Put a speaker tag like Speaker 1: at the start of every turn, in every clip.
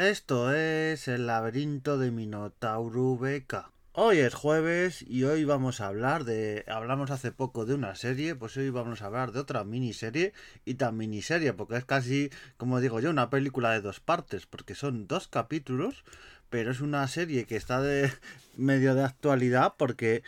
Speaker 1: Esto es el laberinto de Minotauro Beca. Hoy es jueves y hoy vamos a hablar de... Hablamos hace poco de una serie, pues hoy vamos a hablar de otra miniserie y tan miniserie, porque es casi, como digo yo, una película de dos partes, porque son dos capítulos, pero es una serie que está de medio de actualidad, porque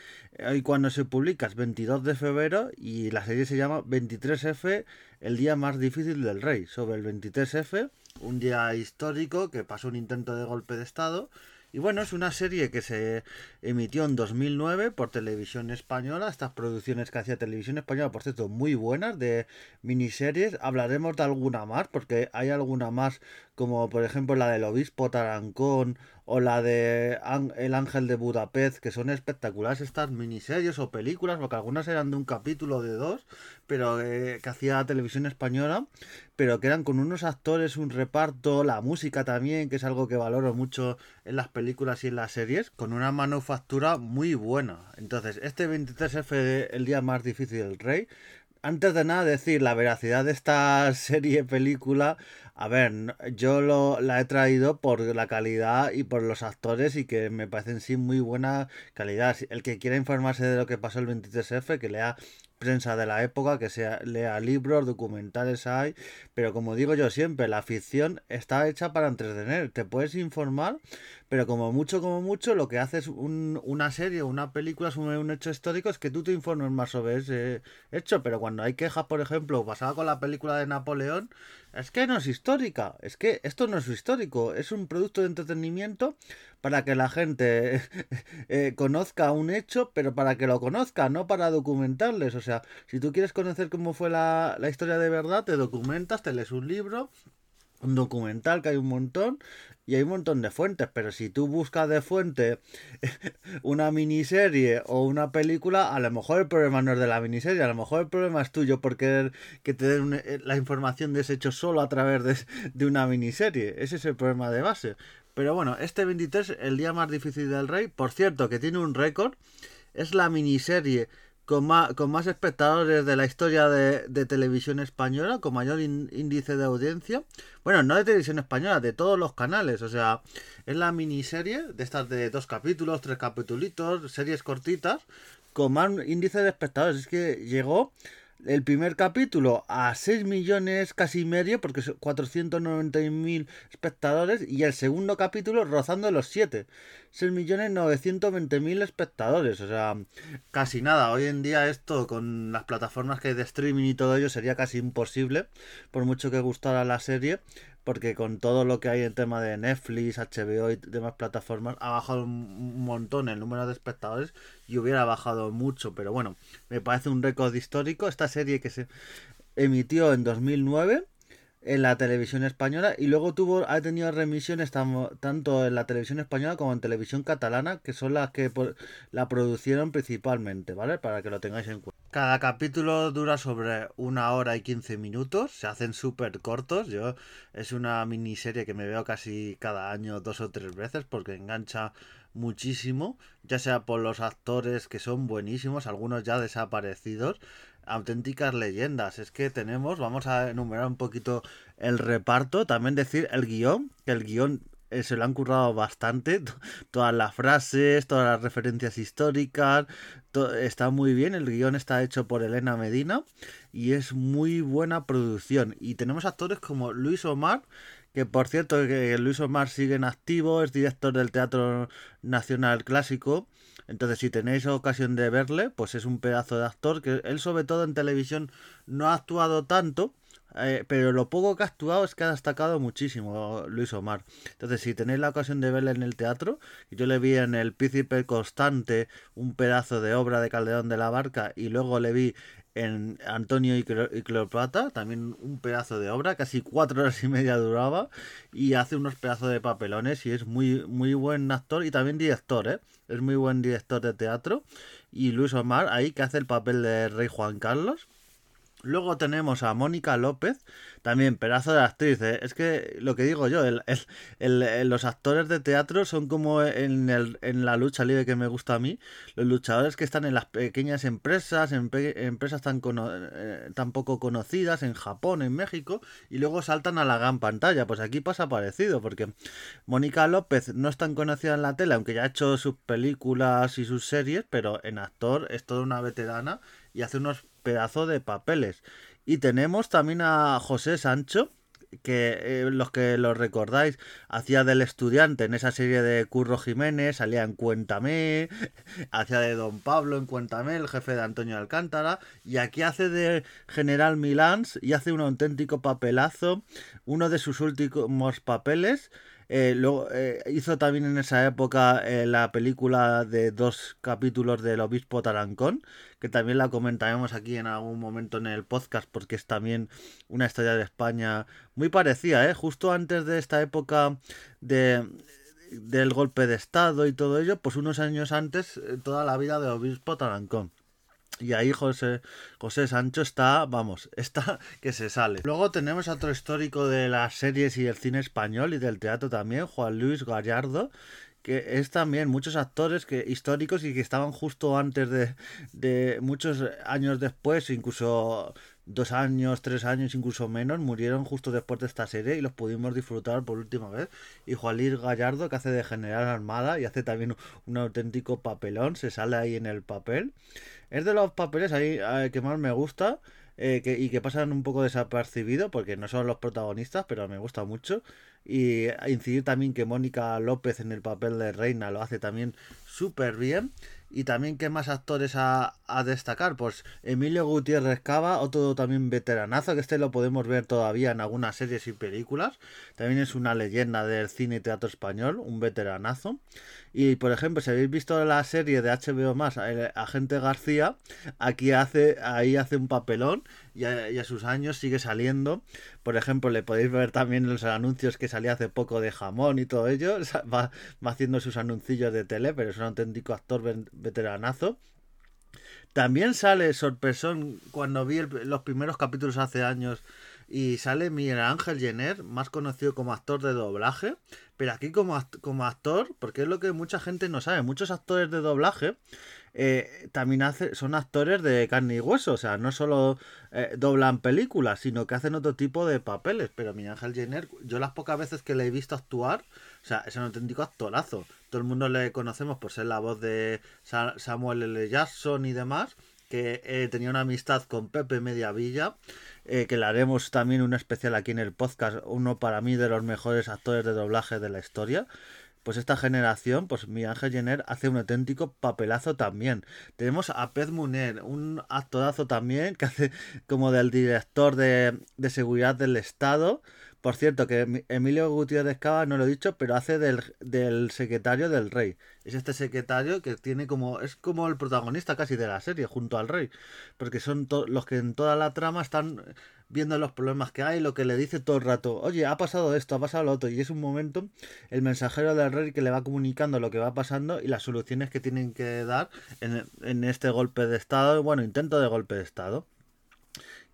Speaker 1: hoy cuando se publica es 22 de febrero y la serie se llama 23F, el día más difícil del rey, sobre el 23F, un día histórico que pasó un intento de golpe de Estado y bueno, es una serie que se emitió en 2009 por Televisión Española. Estas producciones que hacía Televisión Española, por cierto, muy buenas de miniseries. Hablaremos de alguna más, porque hay alguna más, como por ejemplo la del Obispo Tarancón o la de El Ángel de Budapest, que son espectaculares estas miniseries o películas, porque algunas eran de un capítulo de dos, pero eh, que hacía Televisión Española, pero que eran con unos actores, un reparto, la música también, que es algo que valoro mucho en las películas y en las series, con una manufactura muy buena. Entonces, este 23F, el día más difícil del rey, antes de nada decir la veracidad de esta serie película, a ver, yo lo, la he traído por la calidad y por los actores y que me parecen sí muy buena calidad. El que quiera informarse de lo que pasó el 23F, que lea prensa de la época, que sea, lea libros, documentales hay, pero como digo yo siempre, la ficción está hecha para entretener, te puedes informar, pero como mucho, como mucho, lo que haces un, una serie una película sobre un hecho histórico es que tú te informes más sobre ese hecho, pero cuando hay quejas, por ejemplo, pasaba con la película de Napoleón, es que no es histórica, es que esto no es histórico, es un producto de entretenimiento para que la gente eh, conozca un hecho, pero para que lo conozca, no para documentarles. O sea, si tú quieres conocer cómo fue la, la historia de verdad, te documentas, te lees un libro, un documental que hay un montón y hay un montón de fuentes, pero si tú buscas de fuente una miniserie o una película, a lo mejor el problema no es de la miniserie, a lo mejor el problema es tuyo por querer que te den eh, la información de ese hecho solo a través de, de una miniserie. Ese es el problema de base. Pero bueno, este 23, el día más difícil del rey, por cierto, que tiene un récord, es la miniserie con más, con más espectadores de la historia de, de televisión española, con mayor índice de audiencia. Bueno, no de televisión española, de todos los canales. O sea, es la miniserie de estas de dos capítulos, tres capítulos, series cortitas, con más índice de espectadores. Es que llegó el primer capítulo a 6 millones casi medio, porque son 490.000 espectadores, y el segundo capítulo rozando los 7, 6 millones 920.000 espectadores, o sea, casi nada. Hoy en día esto con las plataformas que hay de streaming y todo ello sería casi imposible, por mucho que gustara la serie, porque con todo lo que hay en tema de Netflix, HBO y demás plataformas, ha bajado un montón el número de espectadores y hubiera bajado mucho, pero bueno, me parece un récord histórico. Esta serie que se emitió en 2009 en la televisión española y luego tuvo ha tenido remisiones tanto en la televisión española como en televisión catalana que son las que la produjeron principalmente vale para que lo tengáis en cuenta cada capítulo dura sobre una hora y quince minutos se hacen súper cortos yo es una miniserie que me veo casi cada año dos o tres veces porque engancha muchísimo ya sea por los actores que son buenísimos algunos ya desaparecidos auténticas leyendas. Es que tenemos, vamos a enumerar un poquito el reparto, también decir el guion, que el guion eh, se lo han currado bastante, todas las frases, todas las referencias históricas, está muy bien, el guion está hecho por Elena Medina y es muy buena producción. Y tenemos actores como Luis Omar, que por cierto que Luis Omar sigue en activo, es director del Teatro Nacional Clásico entonces, si tenéis ocasión de verle, pues es un pedazo de actor que él sobre todo en televisión no ha actuado tanto, eh, pero lo poco que ha actuado es que ha destacado muchísimo Luis Omar. Entonces, si tenéis la ocasión de verle en el teatro, yo le vi en El Príncipe Constante, un pedazo de obra de Calderón de la Barca, y luego le vi en Antonio y, Cleopatra, también un pedazo de obra, casi cuatro horas y media duraba, y hace unos pedazos de papelones y es muy, muy buen actor y también director, ¿eh? es muy buen director de teatro. Y Luis Omar ahí que hace el papel de Rey Juan Carlos. Luego tenemos a Mónica López, también pedazo de actriz. ¿eh? Es que lo que digo yo, el, los actores de teatro son como en, en, la lucha libre que me gusta a mí, los luchadores que están en las pequeñas empresas, en empresas tan, eh, tan poco conocidas, en Japón, en México, y luego saltan a la gran pantalla. Pues aquí pasa parecido, porque Mónica López no es tan conocida en la tele, aunque ya ha hecho sus películas y sus series, pero en actor es toda una veterana y hace unos pedazos de papeles. Y tenemos también a José Sancho, que eh, los que lo recordáis, hacía del estudiante en esa serie de Curro Jiménez, salía en Cuéntame, hacía de Don Pablo en Cuéntame, el jefe de Antonio Alcántara, y aquí hace de General Milans y hace un auténtico papelazo, uno de sus últimos papeles eh, luego, eh, hizo también en esa época eh, la película de dos capítulos del Obispo Tarancón, que también la comentaremos aquí en algún momento en el podcast, porque es también una historia de España muy parecida, ¿eh? justo antes de esta época de del golpe de Estado y todo ello, pues unos años antes, toda la vida del Obispo Tarancón. Y ahí José, José Sancho está, vamos, está que se sale. Luego tenemos otro histórico de las series y el cine español y del teatro también, Juan Luis Gallardo, que es también muchos actores que históricos y que estaban justo antes de, de muchos años después, incluso dos años, tres años, incluso menos, murieron justo después de esta serie y los pudimos disfrutar por última vez. Y Juan Luis Gallardo, que hace de General Armada y hace también un auténtico papelón, se sale ahí en el papel. Es de los papeles ahí eh, que más me gusta. Eh, que, y que pasan un poco desapercibido porque no son los protagonistas, pero me gusta mucho. Y incidir también que Mónica López en el papel de Reina lo hace también súper bien. Y también, ¿qué más actores a, destacar? Pues Emilio Gutiérrez Cava, otro también veteranazo, que este lo podemos ver todavía en algunas series y películas. También es una leyenda del cine y teatro español, un veteranazo. Y por ejemplo, si habéis visto la serie de HBO más, Agente García, aquí hace, ahí hace un papelón y a, sus años sigue saliendo. Por ejemplo, le podéis ver también los anuncios que salía hace poco de jamón y todo ello. Va, va haciendo sus anuncios de tele, pero es un auténtico actor veteranazo. También sale sorpresón cuando vi los primeros capítulos hace años y sale Miguel Ángel Jenner, más conocido como actor de doblaje, pero aquí como, como actor, porque es lo que mucha gente no sabe, muchos actores de doblaje eh, también son actores de carne y hueso, o sea, no solo eh, doblan películas, sino que hacen otro tipo de papeles, pero Miguel Ángel Jenner, yo las pocas veces que le he visto actuar, o sea, es un auténtico actorazo, todo el mundo le conocemos por ser la voz de Samuel L. Jackson y demás, que eh, tenía una amistad con Pepe Mediavilla que le haremos también un especial aquí en el podcast, uno para mí de los mejores actores de doblaje de la historia. Pues esta generación, pues mi Ángel Jenner hace un auténtico papelazo también. Tenemos a Pez Muner, un actorazo también que hace como del director de, de seguridad del Estado. Por cierto, que Emilio Gutiérrez Cava no lo he dicho, pero hace del, del, secretario del rey. Es este secretario que tiene como. es como el protagonista casi de la serie, junto al rey. Porque son los que en toda la trama están viendo los problemas que hay, lo que le dice todo el rato. Oye, ha pasado esto, ha pasado lo otro. Y es un momento el mensajero del rey que le va comunicando lo que va pasando y las soluciones que tienen que dar en, en este golpe de estado. Bueno, intento de golpe de estado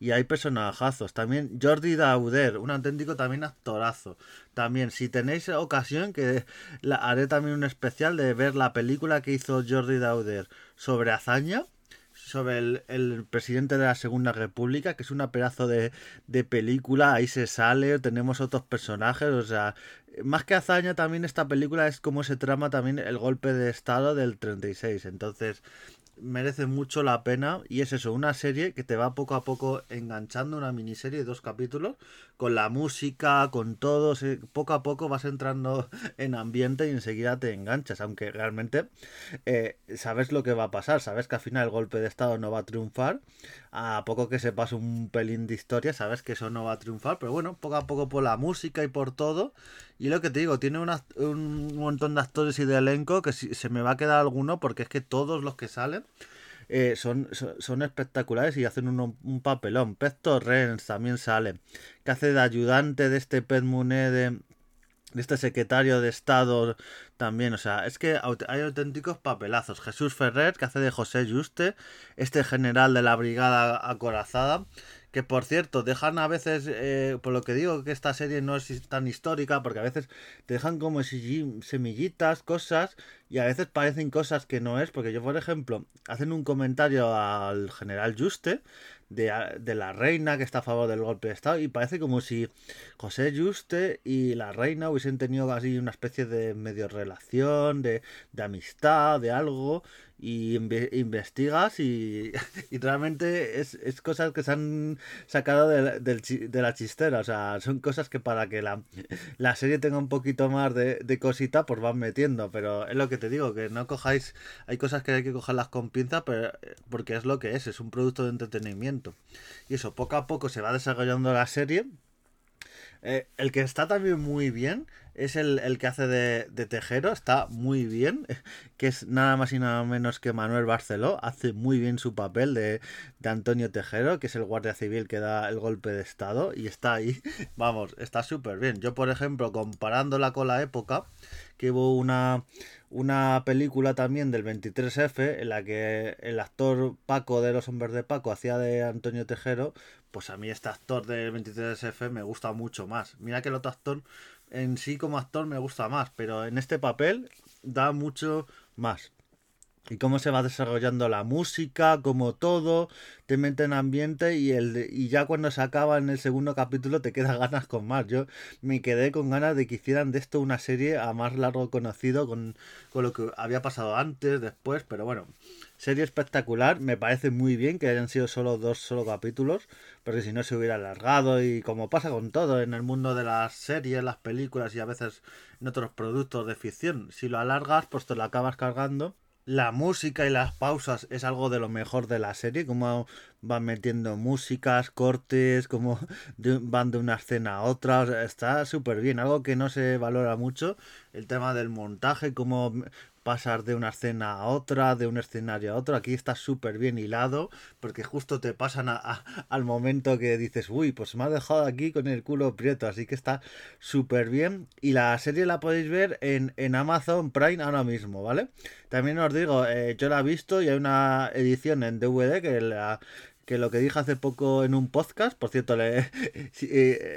Speaker 1: y hay personajazos. También Jordi Dauder, un auténtico también actorazo. También, si tenéis ocasión, que haré también un especial de ver la película que hizo Jordi Dauder sobre Azaña, sobre el, presidente de la Segunda República, que es una pedazo de, de película, ahí se sale, tenemos otros personajes, o sea, más que hazaña también esta película es como se trama también el golpe de estado del 36, entonces merece mucho la pena y es eso, una serie que te va poco a poco enganchando, una miniserie de dos capítulos, con la música, con todo, poco a poco vas entrando en ambiente y enseguida te enganchas, aunque realmente eh, sabes lo que va a pasar, sabes que al final el golpe de estado no va a triunfar, a poco que se pase un pelín de historia, sabes que eso no va a triunfar, pero bueno, poco a poco por la música y por todo, y lo que te digo, tiene un montón de actores y de elenco que se me va a quedar alguno porque es que todos los que salen eh, son, son, espectaculares y hacen un papelón. Pez Torrens también sale, que hace de ayudante de este Pez Muné de, este secretario de Estado también, o sea, es que hay auténticos papelazos. Jesús Ferrer, que hace de José Juste, este general de la brigada acorazada, Que por cierto, dejan a veces, eh, por lo que digo que esta serie no es tan histórica, porque a veces te dejan como semillitas, cosas, y a veces parecen cosas que no es, porque yo, por ejemplo, hacen un comentario al general Juste, de, la reina que está a favor del golpe de Estado y parece como si José Juste y la reina hubiesen tenido así una especie de medio relación, de, de amistad, de algo y investigas y, realmente es, cosas que se han sacado de, de, la chistera, o sea, son cosas que para que la, la serie tenga un poquito más de, de, cosita, pues van metiendo, pero es lo que te digo, que no cojáis, hay cosas que hay que cogerlas con pinza, pero, porque es lo que es, es un producto de entretenimiento. Y eso, poco a poco se va desarrollando la serie. Eh, el que está también muy bien es el, que hace de, Tejero, está muy bien, que es nada más y nada menos que Manuel Barceló, hace muy bien su papel de, Antonio Tejero, que es el guardia civil que da el golpe de Estado, y está ahí, vamos, está súper bien. Yo, por ejemplo, comparándola con la época, que hubo una, una película también del 23F en la que el actor Paco de Los Hombres de Paco hacía de Antonio Tejero, pues a mí este actor del 23F me gusta mucho más. Mira que el otro actor en sí como actor me gusta más, pero en este papel da mucho más y cómo se va desarrollando la música, como todo, te mete en ambiente y, el, y ya cuando se acaba en el segundo capítulo te queda ganas con más. Yo me quedé con ganas de que hicieran de esto una serie a más largo conocido con, con lo que había pasado antes, después, pero bueno, serie espectacular, me parece muy bien que hayan sido solo dos solo capítulos, porque si no se hubiera alargado y como pasa con todo en el mundo de las series, las películas y a veces en otros productos de ficción, si lo alargas pues te lo acabas cargando. La música y las pausas es algo de lo mejor de la serie, como van metiendo músicas, cortes, como van de una escena a otra, está súper bien, algo que no se valora mucho, el tema del montaje, cómo pasar de una escena a otra, de un escenario a otro. Aquí está súper bien hilado, porque justo te pasan al momento que dices, uy, pues me ha dejado aquí con el culo prieto, así que está súper bien. Y la serie la podéis ver en, en, Amazon Prime ahora mismo, ¿vale? También os digo, eh, yo la he visto y hay una edición en DVD que la que lo que dije hace poco en un podcast, por cierto, eh,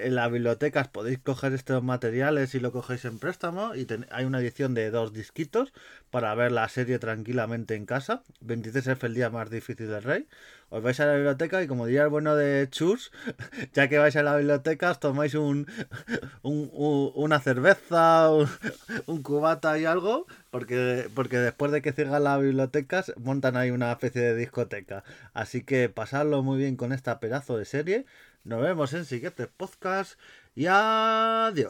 Speaker 1: en las bibliotecas podéis coger estos materiales y lo cogéis en préstamo y hay una edición de dos disquitos para ver la serie tranquilamente en casa. 26F el día más difícil del rey os vais a la biblioteca y como diría el bueno de Chus, ya que vais a la biblioteca, os tomáis un, una cerveza, un, cubata y algo, porque, porque después de que cierran las bibliotecas, montan ahí una especie de discoteca. Así que pasadlo muy bien con esta pedazo de serie. Nos vemos en siguientes podcast y adiós.